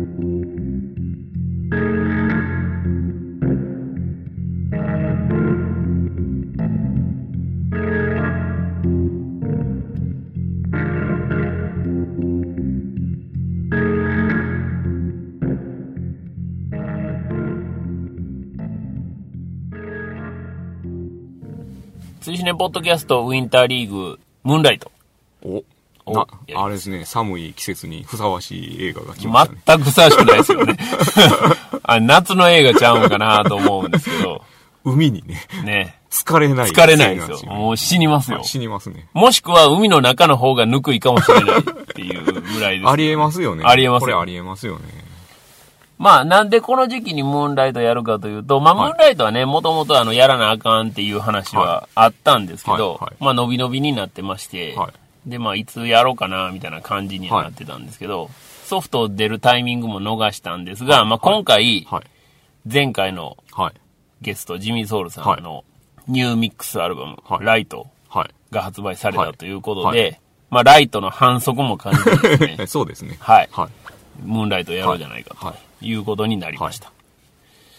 追試ねポッドキャストウィンターリーグ、ムーンライト。おなやりますあれですね、寒い季節にふさわしい映画が来ましたね。全くふさわしくないですよね。あ夏の映画ちゃうんかなと思うんですけど、海にね、ね。疲れない。疲れないですよ。シーンもう死にますよ。死にますね。もしくは海の中の方がぬくいかもしれないっていうぐらいです。ありえますよね。ありえますよこれありえますよね。まあ、なんでこの時期にムーンライトやるかというと、まあ、ムはいーンライトはね、もともとあの、やらなあかんっていう話はあったんですけど、はいはいまあ、伸び伸びになってまして、はいで、まあ、いつやろうかな、みたいな感じにはなってたんですけど、ソフト出るタイミングも逃したんですが、まあ、今回、はい。前回のはい。ゲスト、ジミー・ソウルさんのニューミックスアルバム、はいライトはい。が発売されたということで、はいまあ、ライトの反則も感じてですね、そうですね。はいはい。ムーンライトやろうじゃないかはいということになりました。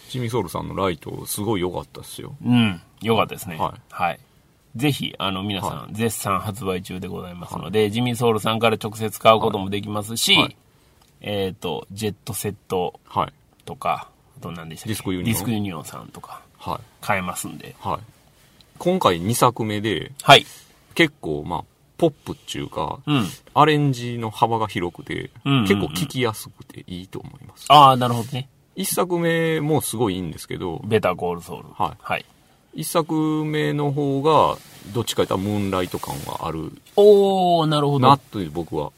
ジミーソウルさんのライト、すごい良かったっすよ。うん、よかったですね。ははいい。ぜひ、あの、皆さん、は絶賛発売中でございますので、ジミーソウルさんから直接買うこともできますし、はいえっ、と、ジェットセットはい。とか、あと何でしたっけ？ディスクユニオンディスクユニオンさんとか、はい。買えますんで。はい。今回2作目で、はい。結構、まあ、ポップっていうか、うん。アレンジの幅が広くて、結構聴きやすくていいと思います。ああ、なるほどね。一作目もすごいいいんですけど、ベターコールソウル。はいはい。一作目の方が、どっちかというとムーンライト感があるおー、なるほなど。という僕は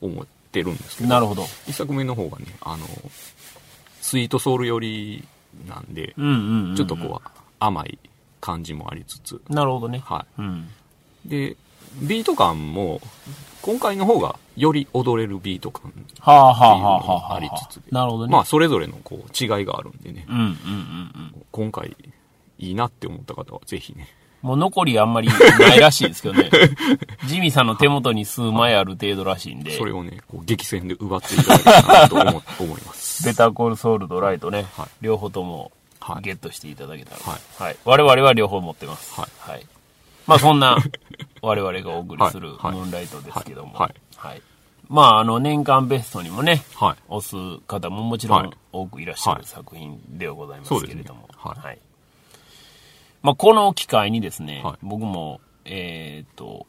思ってるんですけど、なるほど。一作目の方がね、あの、スイートソウル寄りなんで、うんうん、うん。ちょっとこう、甘い感じもありつつ、う。なるほどね。はうん。い。で、ビート感も、今回の方がより踊れるビート感。はあはあはあはあはあ。ありつつでなるほどね。まあ、それぞれのこう違いがあるんでね、うんうんうんうん。今回いいなって思った方はぜひね、もう残りあんまりないらしいですけどね。ジミーさんの手元に数枚ある程度らしいんでそ、れをね、こう激戦で奪っていただけたらなと思思います。ベターコールソウルとライトね、はい両方ともはいゲットしていただけたら。はいはい。我々は両方持ってます。はいはい。まあそんな 我々がお送りするムーンライトですけども。はいはい。まああの年間ベストにもね、はい。押す方ももちろんはい多くいらっしゃるはい作品ではございますけれども。はいまあこの機会にですね、はい僕も、えっ、と、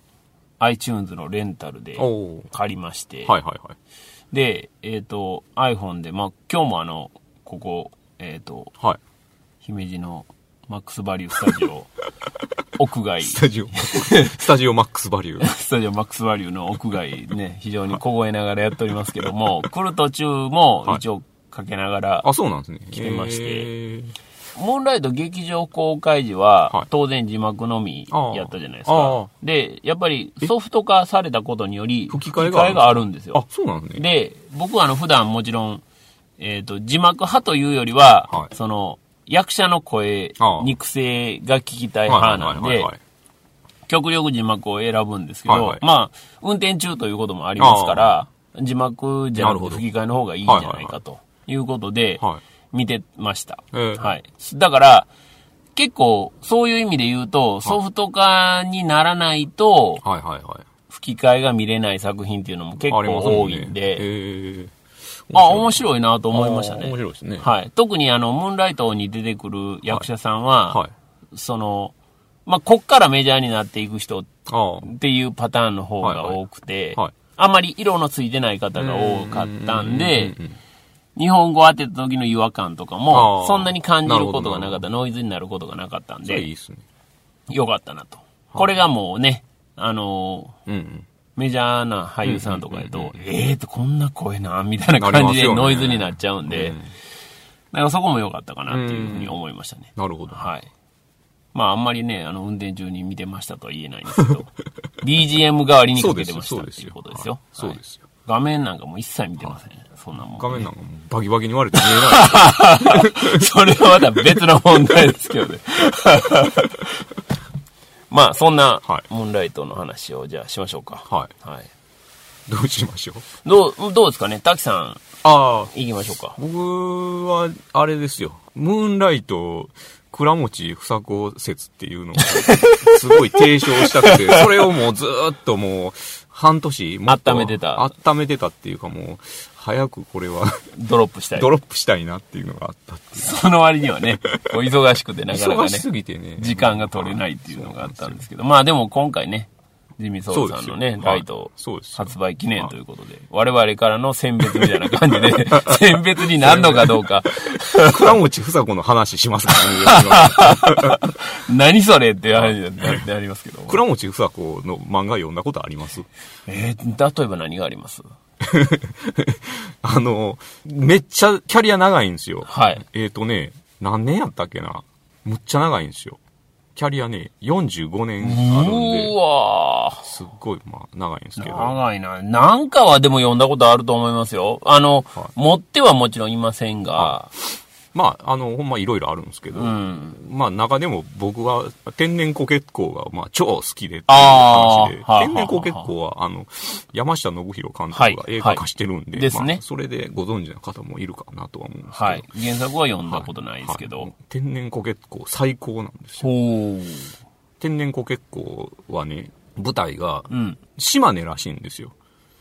iTunes のレンタルで借りまして、はいはいはい。で、えっ、と、iPhone で、まあ今日もあの、ここ、えっ、と、はい。姫路のマックスバリュースタジオ、屋外、スタジオ、スタジオマックスバリュー。スタジオマックスバリューの屋外ね、非常に凍えながらやっておりますけども、来る途中もはい一応かけながら、あ、そうなんですね。来てましてへームーンライト劇場公開時は、はい。当然字幕のみやったじゃないですあか。あ。で、やっぱりソフト化されたことにより、吹き替えがあるんですあよ。、そうなんね。で、僕はあの普段もちろん、えっ、と、字幕派というよりは、はい。その、役者の声ああ、肉声が聞きたい派なんで、極力字幕を選ぶんですけど、はいはい。まあ、運転中ということもありますから、字幕じゃなくて吹き替えの方がいいんじゃないかということで、はい。見てました。ええはい。だから、結構、そういう意味で言うと、ソフト化にならないと、はいはいはい。吹き替えが見れない作品っていうのも結構多んねいんで、あ、面白いなと思いましたあー面ね。白いですね。はい。特にあの、ムーンライトに出てくる役者さんは、はい。その、まあ、こっからメジャーになっていく人っあていうパターンの方が多くて、はいはいあんまり色のついてない方が多かったんでう、んうん日本語当てた時の違和感とかもそんなに感じることがなかった、ノイズになることがなかったんでいい、っすね。よかったなと。これがもうね、あのーうんうん。メジャーな俳優さんとかやとえーと、こんな声な、みたいな感じでノイズになっちゃうんでうん、だからそこも良かったかなっていうふうに思いましたね。なるほど。はい。まあ、あんまりね、あの、運転中に見てましたとは言えないんですけど、BGM 代わりにかけてましたっていうことですよ。そうですよ。はい画面なんかもう一切見てません。そんなもん。画面なんかもうバキバキに割れて見えない。それはまた別の問題ですけどね。まあ、そんなは、いムーンライトの話を、じゃあしましょうか。はい。はい。どうしましょう？どう、どうですかね？滝さん、ああ、行きましょうか。僕は、あれですよ。ムーンライト、倉持房子説っていうのを、すごい提唱したくて、それをもうずーっともう、半年、もっと温めてた温めてたっていうかもう、早くこれは ドロップしたい。ドロップしたいなっていうのがあったっ。その割にはね、こう忙しくてなかなかね忙し、すぎてね。時間が取れないっていうのがあったんですけど、まあでも今回ね、ジミー・ソウルさんのね、そうですよライト発売記念ということで、我々からの選別みたいな感じで、選別になるのかどうか、倉持房子の話しますからね。何それって話になりますけど。倉持房子の漫画読んだことあります？えー、例えば何があります？あの、めっちゃキャリア長いんですよ。はい。えっ、とね、何年やったっけな？むっちゃ長いんですよ。キャリアね、45年あるんうで、わーすっごい、まあ、長いんですけど。長いな。なんかはでも読んだことあると思いますよ。あの、は持ってはもちろんいませんが、まあ、あの、ほんまいろいろあるんですけど、うん。まあ、中でも僕は天然コケッコーが、まあ、超好きでっていう話で、はあ天然コケッコーは、あの、山下信弘監はい督が映画化してるんで、ねまあ、それでご存知の方もいるかなとは思うんですけど、はい。原作は読んだことないですけど。はい天然コケッコー最高なんですよ。天然コケッコーはね、舞台がうん。島根らしいんですよ。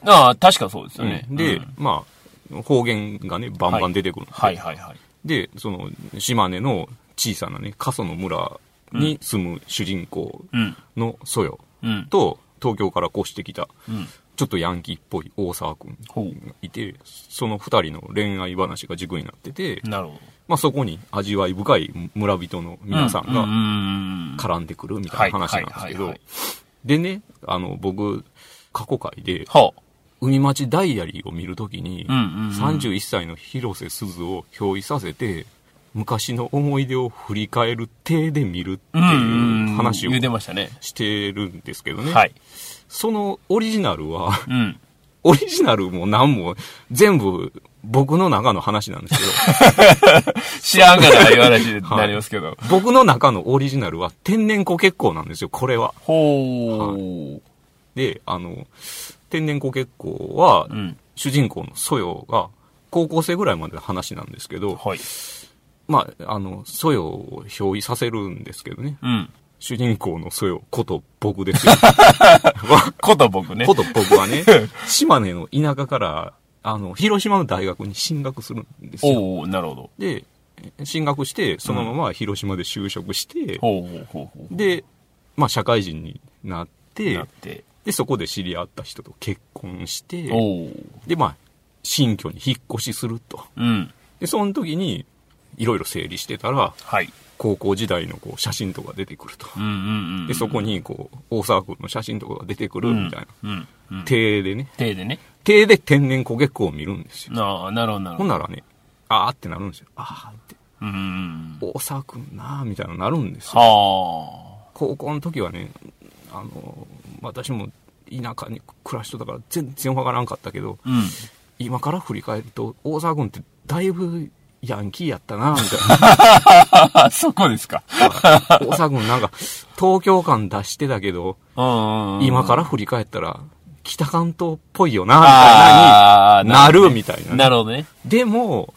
ああ、確かそうですよね。で、うんまあ、方言がね、バンバン出てくるんで、はいはいはい。で、その、島根の小さなね、過疎の村に住む主人公うん。のソヨうん。と、東京から越してきた、うん。ちょっとヤンキーっぽい大沢くんほがいて、その二人の恋愛話が軸になってて、う。なるほど。まあそこに味わい深い村人の皆さんが絡んでくるみたいな話なんですけどでね、あの、僕、過去回で、はあ。海町ダイアリーを見るときに、うんうんうん31歳の広瀬すずを表意させて、昔の思い出を振り返る体で見るっていう話をしたね。してるんですけどね。はい。そのオリジナルは、うん。オリジナルも何も全部僕の中の話なんですけ 知らんがな、いう話になりますけど。ど、僕の中のオリジナルは天然コ結構なんですよ、これは。ほう。で、あの、天然コ結構は、うん。主人公のソヨが高校生ぐらいまでの話なんですけど、はい。まあ、あの、ソヨを表意させるんですけどね。うん。主人公のソヨこと僕ですよ。こと僕ね。こと僕はね、島根の田舎から、あの、広島の大学に進学するんですよ。おおなるほど。で、進学して、そのまま広島で就職して、ほうほうほうほう。で、まあ、社会人になってなっ、て。で、そこで知り合った人と結婚して、で、まあ、新居に引っ越しすると。うん。で、その時に、いろいろ整理してたら、はい。高校時代のこう写真とか出てくると。で、そこに、こう、大沢君の写真とかが出てくるみたいな。うん。うん。手でね。手でね。手で天然焦げっこを見るんですよ。ああ、なるほどなるほど。ほんならね、あーってなるんですよ。あーって。うん。大沢君なーみたいななるんですよ。は高校の時はね、あの、私も田舎に暮らしてたから全然わからんかったけど、あ。うん。今から振り返ると、大沢君ってだいぶヤンキーやったな、みたいな。あ、そこですか。大沢君なんか、東京感出してたけど。今から振り返ったら、北関東っぽいよな、みたいなあになるみたいなね、なるほどね。でも、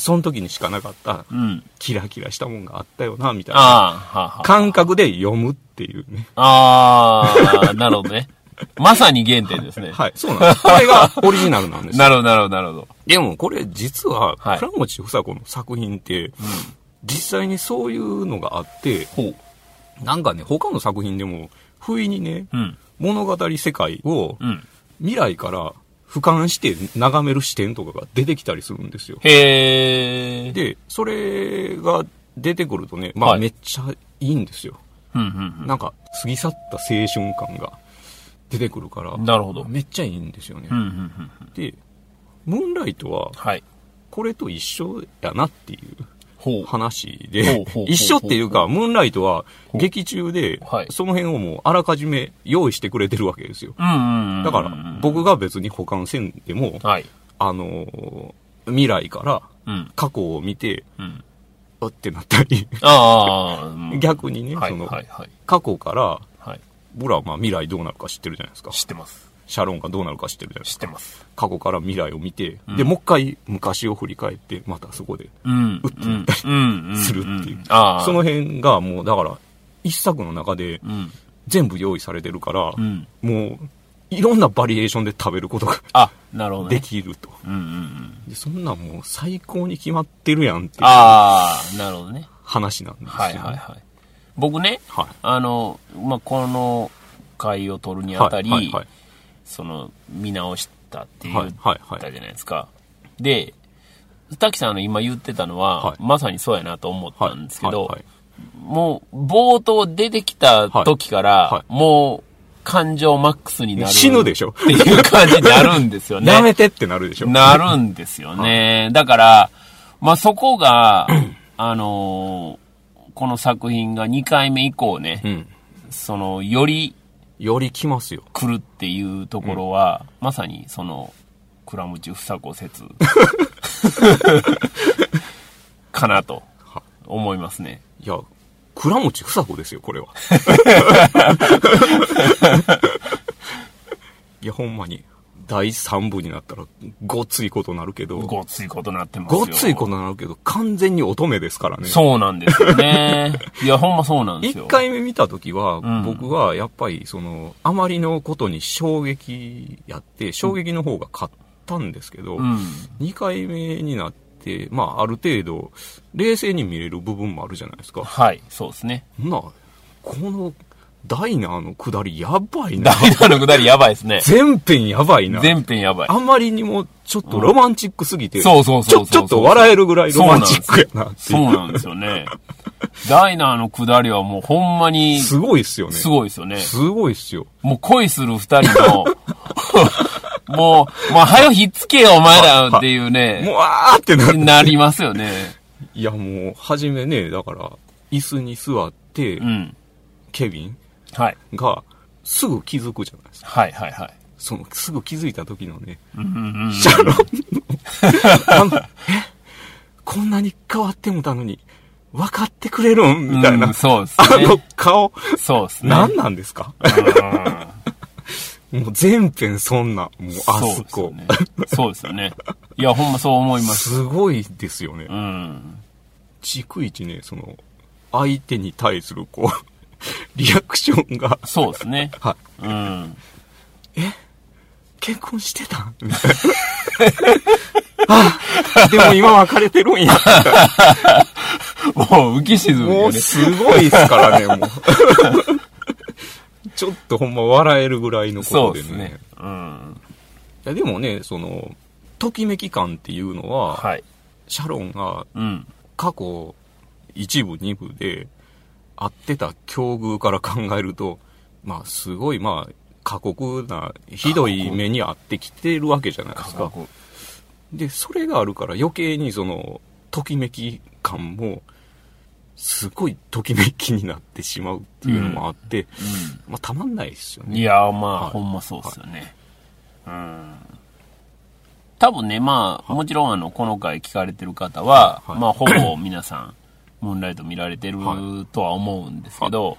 その時にしかなかった、うん。キラキラしたもんがあったよな、みたいな。感覚で読むっていうね。ああ、なるほどね。まさに原点ですね。はい、そうなんです。これがオリジナルなんですよ。なるほど、なるほど、なるほど。でもこれ実は、はい倉持房子の作品って、実際にそういうのがあって。なんかね、他の作品でも、不意にね、うん。物語世界をうん。未来から俯瞰して眺める視点とかが出てきたりするんですよ。へえ。で、それが出てくるとね、まあはいめっちゃいいんですよ。うん、うん、なんか、過ぎ去った青春感が出てくるから、うん。なるほど。めっちゃいいんですよね。うん、うん、うん。で、ムーンライトは、はい。これと一緒やなっていう。話で一緒っていうか、ムーンライトは劇中ではい、その辺をもうあらかじめ用意してくれてるわけですよ。だから、僕が別に保管せんでも、はい。あのー未来からうん。過去を見て、うん。あってなったり、逆にね、はい、その。過去から、はい。僕らはまあ未来どうなるか知ってるじゃないですか。知ってます。シャロンがどうなるか知ってるじゃないですか。知ってます。過去から未来を見て、で、もう一回昔を振り返って、またそこで、うん。打ってみたりうん。するっていう。その辺がもう、だから、一作の中でうん。全部用意されてるから、うん。もう、いろんなバリエーションで食べることがあ、なるほどね。できると。うんうんうん。でそんなんもう最高に決まってるやんっていうああ、なるほどね。話なんですよ、ね。はいはいはい。僕ね、はい。あの、まあ、この回を取るにあたり、はいはいはいその、見直したって言っはいはいはいたじゃないですか。で、滝さんの今言ってたのは、はいまさにそうやなと思ったんですけど、はいはいもう、冒頭出てきた時から、はいはいもう、感情マックスになる。死ぬでしょっていう感じになるんですよね。や めてってなるでしょ。なるんですよね。だから、まあ、そこが、あのーこの作品が2回目以降ね、うん。その、よりより来ますよ。来るっていうところは、まさにその、倉持房子説 かなと思いますね。いや、倉持房子ですよ、これは。いや、ほんまに。第3部になったら、ごっついことなるけど、ごっついことなってますよ。ごっついことなるけど、完全に乙女ですからね。そうなんですよね。いや、ほんまそうなんですよ。一回目見たときは、ん僕はやっぱり、その、あまりのことに衝撃やって、衝撃の方が勝ったんですけど、うん。二回目になって、まあ、ある程度、冷静に見れる部分もあるじゃないですか。はい、そうですね。なあ、この、ダイナーの下りやばいな。ダイナのくだりやばいですね。全編やばいな。全編やばい。あまりにも、ちょっとロマンチックすぎて、そうそうそうそうちょ、ちょっと笑えるぐらいロマンチックやな。そうなんですよね。ダイナーの下りはもうほんまにすごいっすよね。すごいですよね。すごいっすよ。もう恋する二人の、もう、もう早ひっつけよお前らっていうね、もう、あーってなる。なりますよね。いや、もう、はじめね、だから、椅子に座って、うん。ケビンはい。が、すぐ気づくじゃないですか。はいはいはい。その、すぐ気づいた時のね、うんうんうんシャロンの、あの、え？こんなに変わってもたのに、分かってくれるん？みたいな。うんそうですあね。の顔、そうですね。何なんですか？うん もう全編そんな、もうあそこ。そうですよね。そうですよね。いや、ほんまそう思います。すごいですよね。うん。逐一ね、その、相手に対するこう、リアクションが、そうですね。はい。うん。結婚してた？みたいな。あ、でも今別れてるんや。もう浮き沈むもう。すごいですからね、もう。ちょっとほんま笑えるぐらいのこそうとでね。ですね。うん。いやでもね、その、ときめき感っていうのは、はい。シャロンがうん。過去一部二部で会ってた境遇から考えると、まあすごいまあ過酷なひどい目に遭ってきてるわけじゃないですか。で、それがあるから余計にその、ときめき感も、すごいときめきになってしまうっていうのもあって、まあたまんないですようん。ね。いや、まあ、はいほんまそうっすよね。うん。多分ね、まあ、もちろんあの、この回聞かれてる方は、はいまあ、ほぼ皆さん、ムーンライト見られてるとは思うんですけど、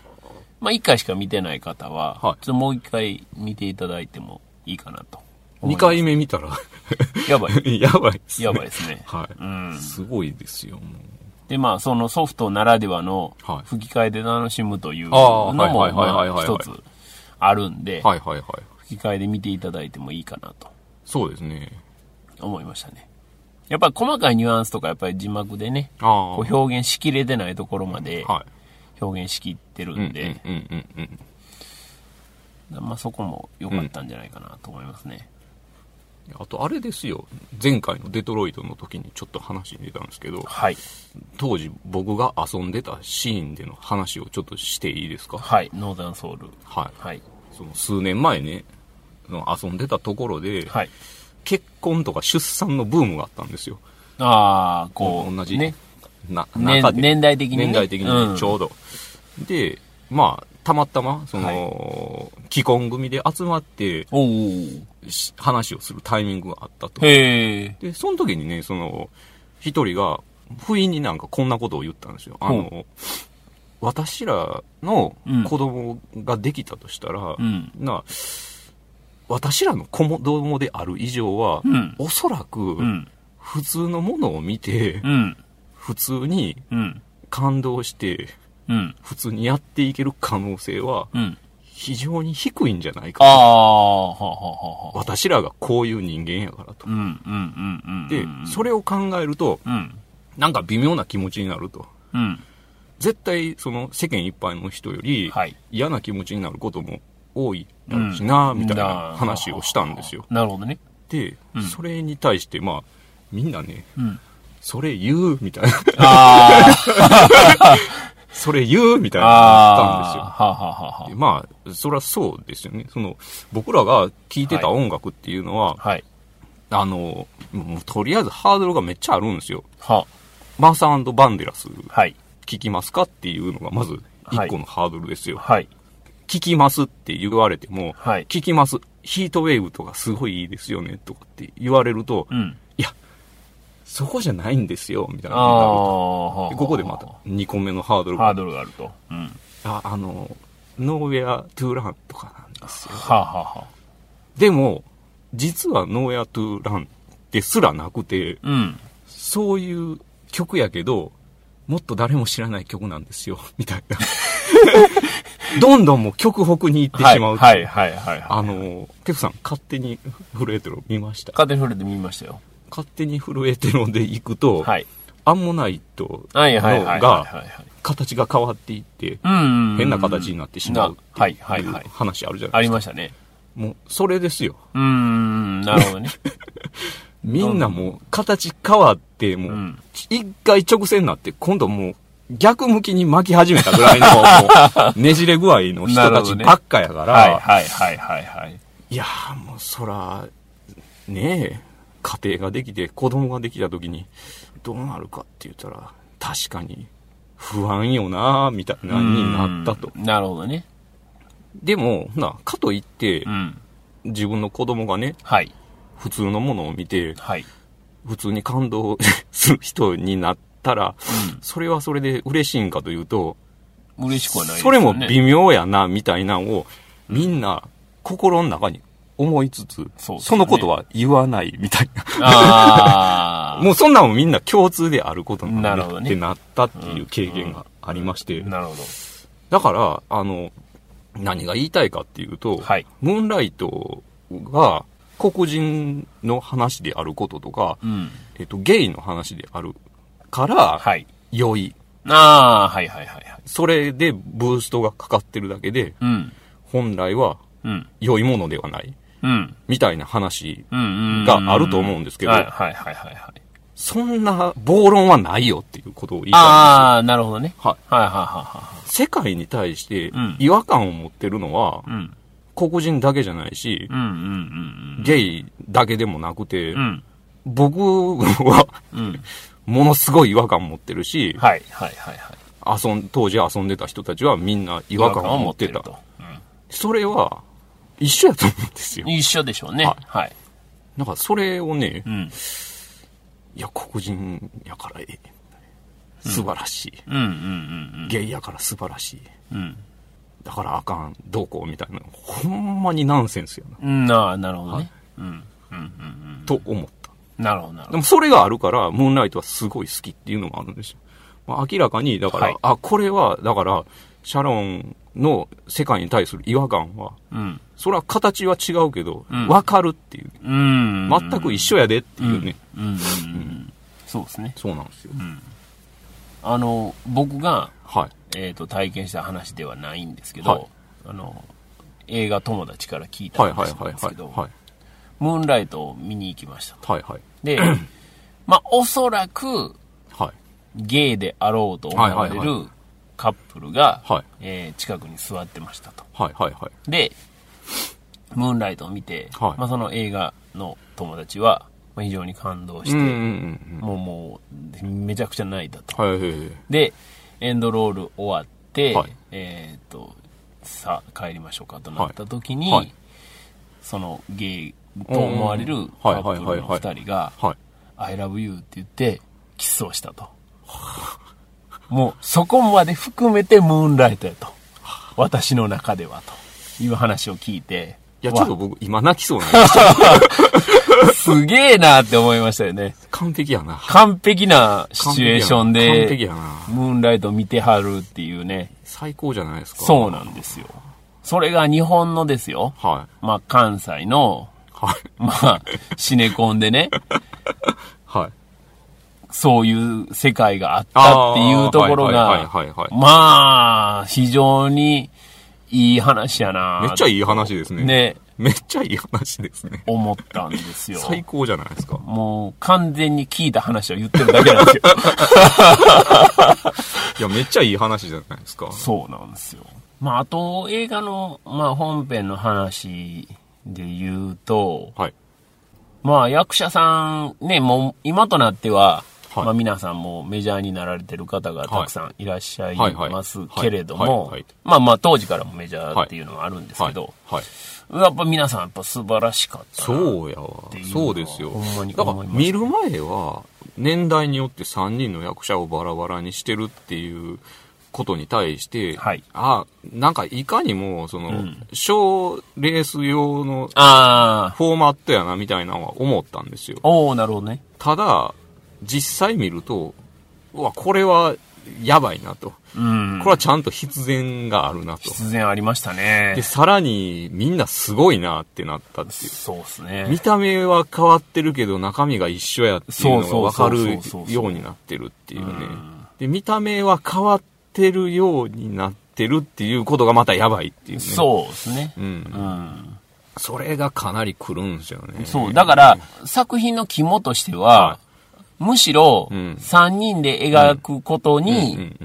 まあ、一回しか見てない方は、はいちょっともう一回見ていただいてもいいかなと。二回目見たら、やばい。やばいです、ね。やばいですね。はい。うん。すごいですよ。で、まあ、そのソフトならではのはい吹き替えで楽しむというのも、一つあるんで、はいはいはい。吹き替えで見ていただいてもいいかなとそうですね。思いましたね。やっぱり細かいニュアンスとかやっぱり字幕でね。こう表現しきれてないところまではい。表現しきってるうんんで。まあそこも良かったんじゃないかなと思いますね。あとあれですよ。前回のデトロイトの時にちょっと話に出たんですけど、はい。当時僕が遊んでたシーンでの話をちょっとしていいですか？はい。ノーザンソウル。はい。はい。その数年前ね、遊んでたところで、はい。結婚とか出産のブームがあったんですよ。ああ、こう、同じね。な、年中で年代的にね。年代的にうんねちょうど。で、まあ、たまたま、その、既婚組で集まって話をするタイミングがあったと。へえ。で、その時にね、その、一人が、不意になんかこんなことを言ったんですよ。あの、私らの子供ができたとしたら、うん。な、私らの子供である以上は、うんおそらく、うん。普通のものを見て、うん。普通にうん。感動して、うん。普通にやっていける可能性は、うん。非常に低いんじゃないあか。あ、はあはあは。私らがこういう人間やからと。で、それを考えると、うん。なんか微妙な気持ちになると。うん。絶対、その世間一般の人よりはい。嫌な気持ちになることも多いだろうしな、みたいな話をしたんですよ。なるほどね。で、うんそれに対して、まあ、みんなね、うん。それ言うみたいな。あ それ言うみたいあ。なあのがあったんですよ。あ。はあ、はあはまあ、そりゃそうですよね。その、僕らが聴いてた音楽っていうのは、あ。はい。あの、もうとりあえずハードルがめっちゃあるんですよ。はマーサーバンデラスあ。はい。聴きますかっていうのがまず一個のハードルですよ。はい。聴きますって言われても、はい。聞きます。ヒートウェーブとかすごいいいですよね、とかって言われると、うん。いや、そこじゃないんですよ、みたいなここでまた2個目のハードルが、ハードルがあると。うん。ああの、ノーウェアトゥーランとかなんですよ。はあ、はあはあ。でも、実はノーウェアトゥーランですらなくて、うん。そういう曲やけど、もっと誰も知らない曲なんですよ、みたいな。どんどんもう曲北に行ってしまう。はい、はい、はい、はい。あの、テフさん、勝手に震えてるの見ました？勝手に触れてみましたよ。勝手に震えてるので行くと、はい。アンモナイト。のが形が変わっていって、うん。変な形になってしまうってはい、はい、いうはい。話あるじゃあないですか。りましたね。もう、それですよ。うーん、なるほどね。みんなもう、形変わって、もう、うん。一回直線になって、今度もう、逆向きに巻き始めたぐらいの、ねじれ具合の人たち ばっかやから、はい、はい、はい、はい、はい。いやーもうそら、ねえ、家庭ができて子供ができた時にどうなるかって言ったら、確かに不安よなーみたいなになったと。うん。なるほどね。でも、な、かといってう、ん。自分の子供がね、はい。普通のものを見て、はい。普通に感動 する人になったら、それはそれで嬉しいんかというと、嬉しくはないですそ。れも微妙やな、みたいなのを、みんな心の中に思いつつ、そねそのことは言わないみたいな。もうそんなんもみんな共通であることなんだってなったっていう経験がありまして。なるほだから、あの、何が言いたいかっていうと、ど。はい。ムーンライトが黒人の話であることとか、うん。えっと、ゲイの話であるから、はい。良い。ああ、はい、はい、はい、はい。それでブーストがかかってるだけで、うん。本来はうん。良いものではない。うん。みたいな話。うん。うん。があると思うんですけどはい、はい、はい、はい。はいそんな暴論はないよっていうことを言いたいんですよ。ああ、なるほどね。はい。はい、はい、は世界に対してうん違和感を持ってるのは。うん。黒人だけじゃないしう、ん、うん、うん。ゲイだけでもなくてう、ん。僕はうん。ものすごい違和感持ってるし、はい、はい、はい、はい。遊ん、当時遊んでた人たちはみんな違和感を持ってた。と。それは一緒やと思うんですようん。。一緒でしょうね。はいはい。なんかそれをねう、ん。いや、黒人やからええ。素晴らしい。うん、うん、うん、ゲイやから素晴らしい。うん。うん。だからあかん、どうこうみたいな。ほんまにナンセンスやな。うん、なあ、なるほどはいね。うん。うん、うん、と思っ。なるほど、なるほど。でもそれがあるから、ムーンライトはすごい好きっていうのもあるんですよ。まあ、明らかに、だから、はいあ、これは、だから、シャロンの世界に対する違和感は、うん。それは形は違うけど、うんわかるっていう。うん。全く一緒やでっていうね。うん、うん、うん。そうですね。そうなんですよ。あの、僕が、はい。えっ、と、体験した話ではないんですけど、はいあの、映画友達から聞いたはいはい話なはいはい。んですけど、はい。ムーンライトを見に行きましたと。はいはい。で、まあ、おそらく、はい。ゲイであろうと思われるカップルが、はいえー近くに座ってましたと。はいはいはい。で、ムーンライトを見て、はいまあ、その映画の友達は、まあ、非常に感動して、うんうんうんもうもう、めちゃくちゃ泣いたと。うん。はいはいはい。で、エンドロール終わって、はいえっ、と、さあ帰りましょうかとなった時に、はいはいそのゲイと思われるカップルの二人が、はい。I love you って言って、キスをしたと。もう、そこまで含めてムーンライトやと。私の中ではという話を聞いて、や、ちょっと僕、今泣きそうなんです すげえなって思いましたよね。完璧やな。完璧なシチュエーション完璧で、やな。ムーンライト見てはるっていうね。最高じゃないですか。そうなんですよ。それが日本のですよ。はい。まあ、関西の、はい。まあ、シネコンでね、はい。そういう世界があったっていうところはいが、はいはいはい。まあ、非常にいい話やなめっちゃいい話ですね。ね、めっちゃいい話ですね。思ったんですよ。最高じゃないですか。もう完全に聞いた話を言ってるだけなんですよ。いや、めっちゃいい話じゃないですか。そうなんですよ。まあ、あと映画の、まあ、本編の話で言うと、はい。まあ、役者さん、ね、もう今となっては、はいまあ、皆さんもメジャーになられてる方がたくさんいらっしゃいますはいけれどはいもはい、まあまあ当時からもメジャーっていうのはあるんですはい。けど、はい。やっぱ皆さんやっぱ素晴らしかったな。そうやわていう。のはそうですよ。ほんまにだから見る前は、年代によって3人の役者をバラバラにしてるっていうことに対して、はいあ、なんかいかにも、その、ん賞レース用のフォーマットやなみたいなのは思ったんですよ。おおなるほどね。ただ、実際見ると、うわ、これはやばいなと。うん。これはちゃんと必然があるなと。必然ありましたねで、。さらにみんなすごいなってなったっていう。そうですね。見た目は変わってるけど中身が一緒やっていうのが分かるようになってるっていうねうん。で、見た目は変わってるようになってるっていうことがまたやばいっていうね。そうですね。う。ん。うん。それがかなり来るんですよね。そう。だから、作品の肝としては、はむしろ、うん3人で描くことに。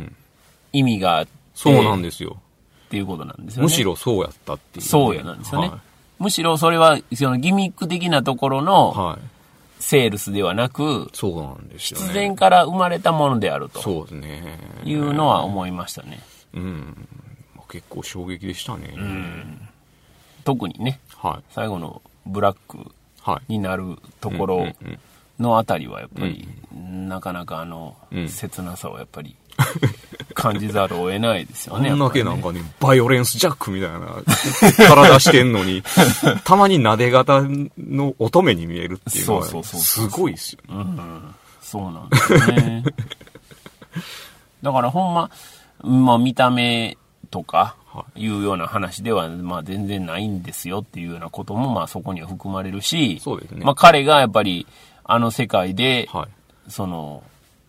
意味があって、そうなんですよ。っていうことなんですよね。むしろそうやったっていうね。そうやなんですよね。はむしろそれは、そのギミック的なところい。のはい。セールスではなく、そうなんですよね。必然から生まれたものであるとそうですね。いうのは思いましたね。うん。結構衝撃でしたね。特にね、は最後のブラック。になるところうんうんうんのあたりはやっぱり、なかなかあの、うん切なさをやっぱり 感じざるを得ないですよね。あんだけなんかね、バイオレンスジャックみたいな体してんのに、たまに撫で型の乙女に見えるっていうのは、すごいっすよね。りねそうなんですよね。だからほんま、まあ見た目とかはいうような話では、まあ全然ないんですよっていうようなこともまあそこには含まれるし、そうですねまあ彼がやっぱりあの世界で、はい。その、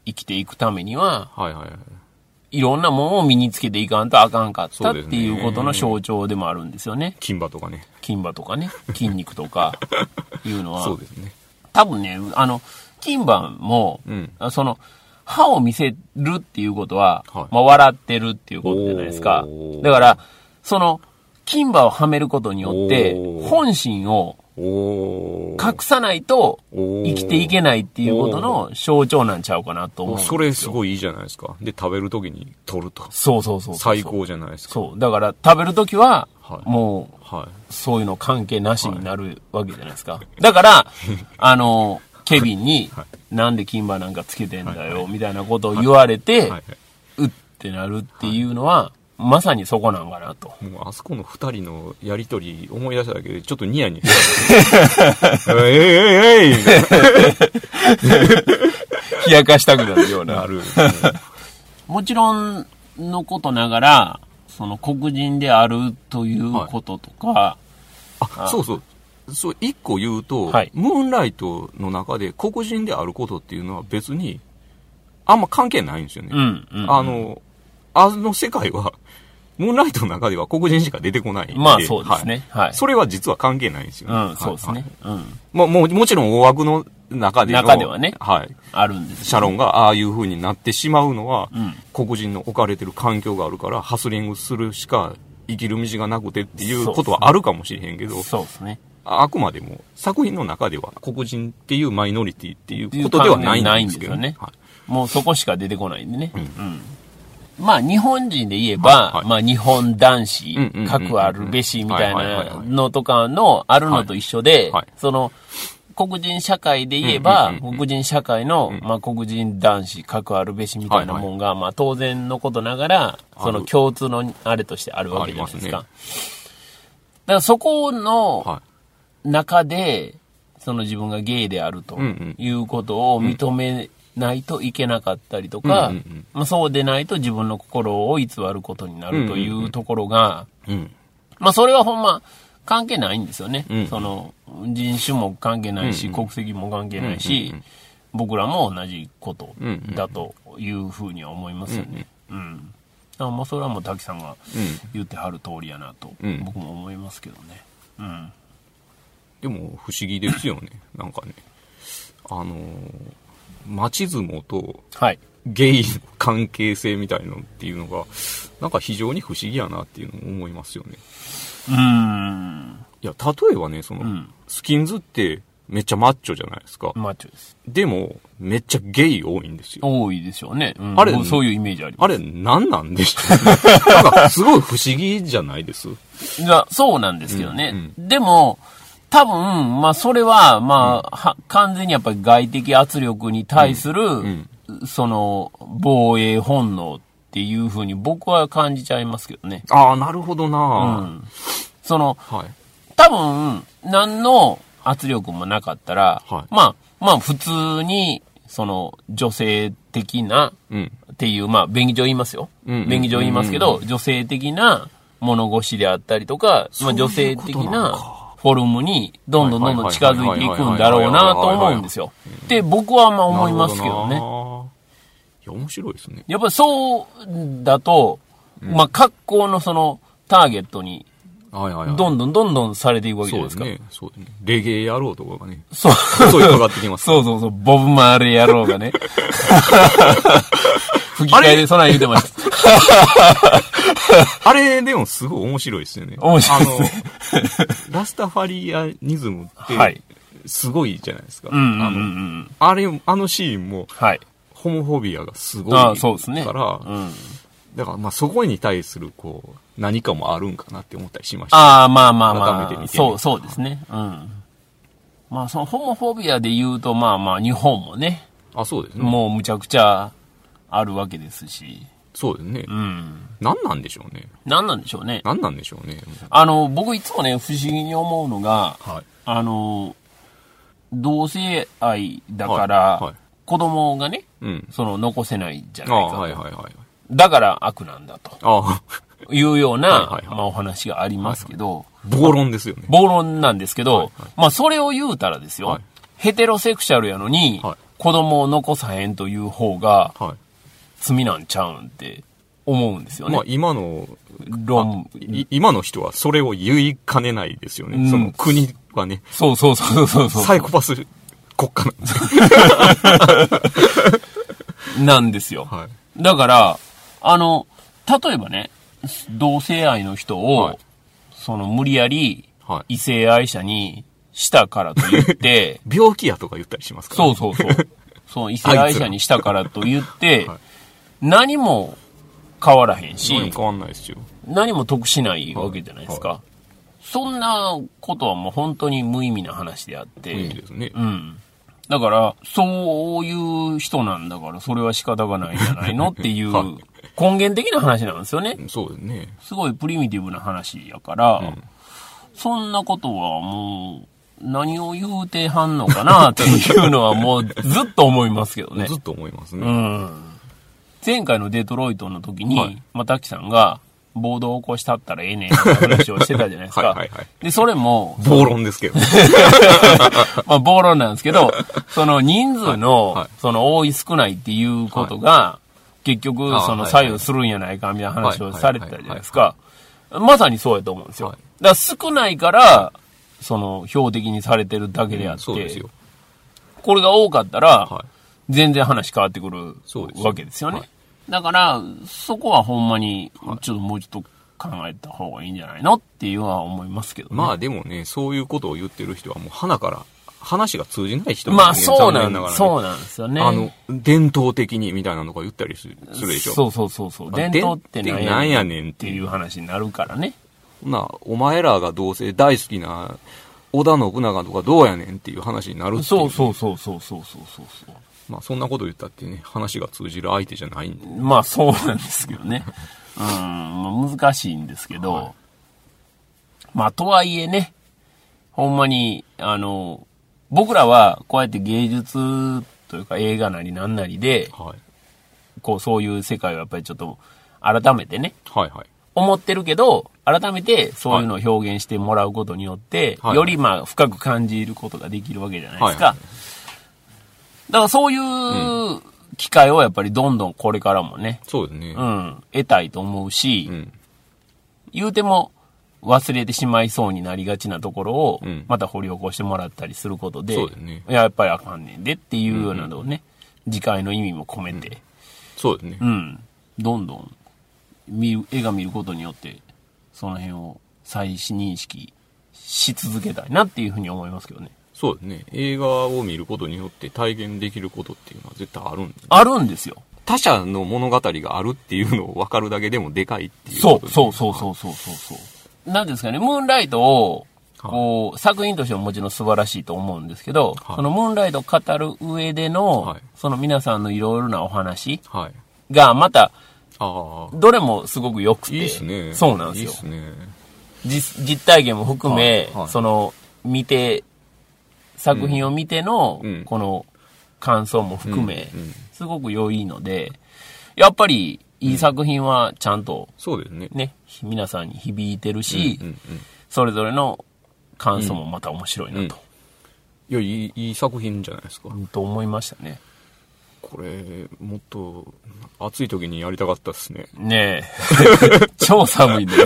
生きていくためには、はいはいはい。いろんなものを身につけていかんとあかんかったっていうことの象徴でもあるんですよね。金馬とかね。金馬とかね、筋肉とか、いうのは。そうですね。多分ね、あの、金馬も、うんあその、歯を見せるっていうことは、はいまあ、笑ってるっていうことじゃないですかだから、その、金馬をはめることによって本心を。隠さないと生きていけないっていうことの象徴なんちゃうかなと思う。それすごいいいじゃないですか。で、食べるときに取ると。そうそうそう。最高じゃないですか。そう。だから、食べるときは、はいもう、はい。そういうの関係なしになるわけじゃないですか。だから、あの、ケビンに、なんで金馬なんかつけてんだよ、みたいなことを言われて、はいはうってなるっていうのは、まさにそこなんかなと。い。もうあそこの二人のやりとり思い出しただけでちょっとニヤニヤした。えいえいえいみたい冷やかしたくなるような。なる。もちろんのことながら、その黒人であるということとか、あ、そうそう。そう、一個言うと、はいムーンライトの中で黒人であることっていうのは別に、あんま関係ないんですよね。うん、うん。あの、あの世界は、ムーンライトの中では黒人しか出てこない。まあそうですね。はい。それは実は関係ないんですよね。うん、そうですはいね。うん。まあもう、もちろん大枠の中での。中ではねはい。あるんですよシャロンがああいう風になってしまうのは、うん黒人の置かれてる環境があるから、ハスリングするしか生きる道がなくてっていうことはあるかもしれへんけど、そうですね。あくまでも作品の中では黒人っていうマイノリティっていうことではないんですけどないんですよねはいもうそこしか出てこないんでね。うん。まあ日本人で言えば、はいはい。まあ日本男子うんうんうんうん、核あるべしみたいはいはいはいはないのとかのあるのと一緒ではい、その、黒人社会で言えば、黒人社会の、まあ黒人男子、核あるべしみたいなもんが、まあ当然のことながら、その共通のあれとしてあるわけじゃないですあか。からそこのは中で、その自分がゲイであるということを認めないといけなかったりとか、うんうんうんまあ、そうでないと自分の心を偽ることになるというところが、い。うん。まあそれはほんま関係ないんですよね。うんその人種も関係ないし、うんうん国籍も関係ないし、うんうんうん僕らも同じことうんうんだというふうには思いますよね。うん。あまあそれはもう滝さんがうん。言ってはる通りやなと、うん僕も思いますけどね。うん。でも不思議ですよね。なんかね。あのー、マチズモとはい。ゲイの関係性みたいのっていうのが、なんか非常に不思議やなっていうのを思いますよね。うーん。いや、例えばね、その、うんスキンズってめっちゃマッチョじゃないですか。マッチョです。でも、めっちゃゲイ多いんですよ。多いでしょうね。うんあれ僕そういうイメージあります。あれ、何なんでしょうね。なんか、すごい不思議じゃないです？いや、そうなんですけどね。うんでも、多分、まあ、それは、まあ、は完全にやっぱり外的圧力に対する、んその、防衛本能っていうふうに僕は感じちゃいますけどね。ああ、なるほどな、うん。その、はい。多分、何の圧力もなかったら、はいまあ、まあ、普通に、その、女性的な、うん。っていう、まあ、便宜上言いますよ。うんうん便宜上言いますけど、女性的な物腰であったりとか、まあ、女性的なフォルムにどんどんどんどん近づいていくんだろうなと思うんですよ。で、僕はまあ思いますけどね。どないや、面白いですね。やっぱりそうだと、まあ、格好のそのターゲットにはいはいはい。どんどんどんどんされていくわけじゃないですか。そうですね。そうですね。レゲエ野郎とかがね、そう。そういうかかってきます。そうそうそう、ボブ・マーレ野郎がね。吹き替えでそない言うてました。あれ、でもすごい面白いですよね。面白いねあの、ラスタファリアニズムって、はい。すごいじゃないですか。うんうんうんうあの、ん。あれ、あのシーンも、はい。ホモフォビアがすごいああ、そうですね。から、うん。だからまあそこに対するこう、何かもあるんかなって思ったりしました。ああ、まあまあまあ。改めて見てみそう、そうですね。うん。まあ、そのホモフォビアで言うと、まあまあ、日本もね、あ、そうですね。もうむちゃくちゃあるわけですし。そうですね。うん。何なんでしょうね。何なんでしょうね。何なんでしょうね。あの、僕いつもね、不思議に思うのが、はい。あの、同性愛だから、はいはい子供がね、うん。その残せないじゃないかと。はいはいはい。だから悪なんだとああ、いうような、はいはいはいまあお話がありますけど、暴論ですよね。暴論なんですけど、はいはいまあそれを言うたらですよ、はいヘテロセクシャルやのに、はい子供を残さへんという方がは罪なんちゃうんって思うんですよい。ね。まあ今の、論い今の人はそれを言いかねないですよね。うんその国はね、そうそうそうそうそう。サイコパス国家なんですよ。なんですよ。はい。だから、あの、例えばね、同性愛の人を、はいその無理やりはい。異性愛者にしたからと言って、病気やとか言ったりしますから、そうそうそう。その異性愛者にしたからと言ってはい、何も変わらへんし、何も変わんないですよ。何も得しないわけじゃないですか。そんなことはもう本当に無意味な話であって、いいですね。うん。だから、そういう人なんだから、それは仕方がないんじゃないのっていう はい根源的な話なんですよね。そうですね。すごいプリミティブな話やから、んそんなことはもう、何を言うてはんのかなっていうのはもうずっと思いますけどね ず。っと思いますね。うん。前回のデトロイトの時に、はいまたきさんが、暴動を起こしたったらええねんって話をしてたじゃないですか。はいはいはいで、それも、暴論ですけど。まあ、暴論なんですけど、その人数はいのはい、その多い少ないっていうことが、結局あ、そのはい左右するんやないかみたいな話をはいされてたじゃないですか。まさにそうやと思うんですよ。はいだから少ないから、その標的にされてるだけであって、そうですよ。これが多かったら、はい。全然話変わってくるわけですよね。だから、そこはほんまに、ちょっともうちょっと考えた方がいいんじゃないのっていうのは思いますけどね。まあでもね、そういうことを言ってる人はもう花から、話が通じない人、ね、まあそうなんだ、ね、そうなんですよね。あの、伝統的にみたいなのが言ったりするでしょ。そうそうそうそう。伝統ってなんやねんっていう話になるからね。な、お前らがどうせ大好きな織田信長とかどうやねんっていう話になるってう、ね、そうそうそうそうそうそうそう。まあそんなこと言ったってね、話が通じる相手じゃないんで。まあそうなんですけどね。うん、まあ、難しいんですけど、はいまあ、とはいえね、ほんまに、あの、僕らはこうやって芸術というか映画なりなんなりで、はい。こう、そういう世界をやっぱりちょっと、改めてね、はいはい。思ってるけど、改めてそういうのを表現してもらうことによって、はいよりまあ深く感じることができるわけじゃないですか。はいだからそういう機会をやっぱりどんどんこれからもね、そうですね。うん、得たいと思うし、うん。言うても忘れてしまいそうになりがちなところをうん、また掘り起こしてもらったりすることで、そうですねいややっぱりあかんねんでっていうようなのをね、次回の意味も込めて、そうですねう。ん、どんどん見る、映画見ることによって、その辺を再認識し続けたいなっていうふうに思いますけどね。そうですね。映画を見ることによって体現できることっていうのは絶対あるんで。あるんですよ。他者の物語があるっていうのを分かるだけでもでかいっていうそう、そうそうそうそうそうそう。なんですかね、ムーンライトを、こう、作品としてももちろん素晴らしいと思うんですけど、はいそのムーンライトを語る上での、はいその皆さんのいろいろなお話はい。が、また、ああ。どれもすごく良くて、いいっすね。そうなんですよ。いいっすね。実実体験も含め、はいはいその、見て、作品を見ての、うんこの感想も含め、すごく良いので、やっぱり、いい作品はちゃんとそうですね。ね、皆さんに響いてるし、それぞれの感想もまた面白いなと、いや、いい、いい作品じゃないですか。と思いましたね。これ、もっと、暑い時にやりたかったですね。ねえ。超寒いんで。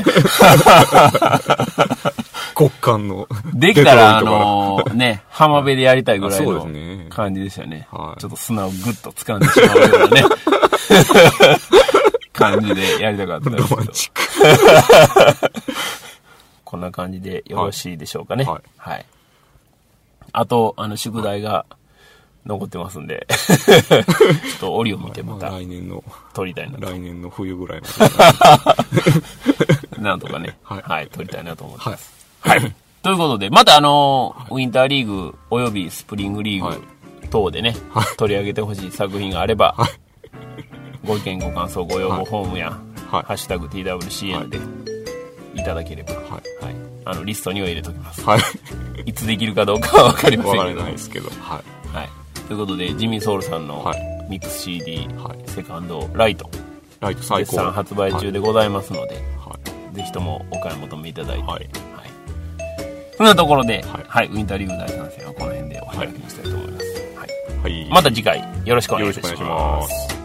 極寒の。できたら、あのね、浜辺でやりたいぐらいの感じでしたね。はいちょっと砂をグッと掴んでしまうようなね、感じでやりたかったですけど。ロマンチック。こんな感じでよろしいでしょうかね。はいはい。あと、あの、宿題が残ってますんで、ちょっと折を見てままあた来年の、撮りたいなと。来年の冬ぐらいまで。なんとかね、は、はいい撮りたいなと思ってます。はい。ということで、またあの、ウィンターリーグおよびスプリングリーはいグ等でね、取り上げてほしい作品があれば、ご意見ご感想ご要望フォームや、はいハッシュタグ TWCN でいただければ、はいはい。あの、リストには入れときます。はい。いつできるかどうかはわかりませんけど。わからないですけど。はい。はい。ということで、ジミーソウルさんのはいミックス CD、はいセカンドライト、ライト最絶高。賛発売中でございますので、はい。ぜひともお買い求めいただいて、はいはいそんなところで、ははいい、ウィンターリーグ第3戦はこの辺でお開きにしたいと思います。はい。はい。また次回、よろしくお願いしま。す。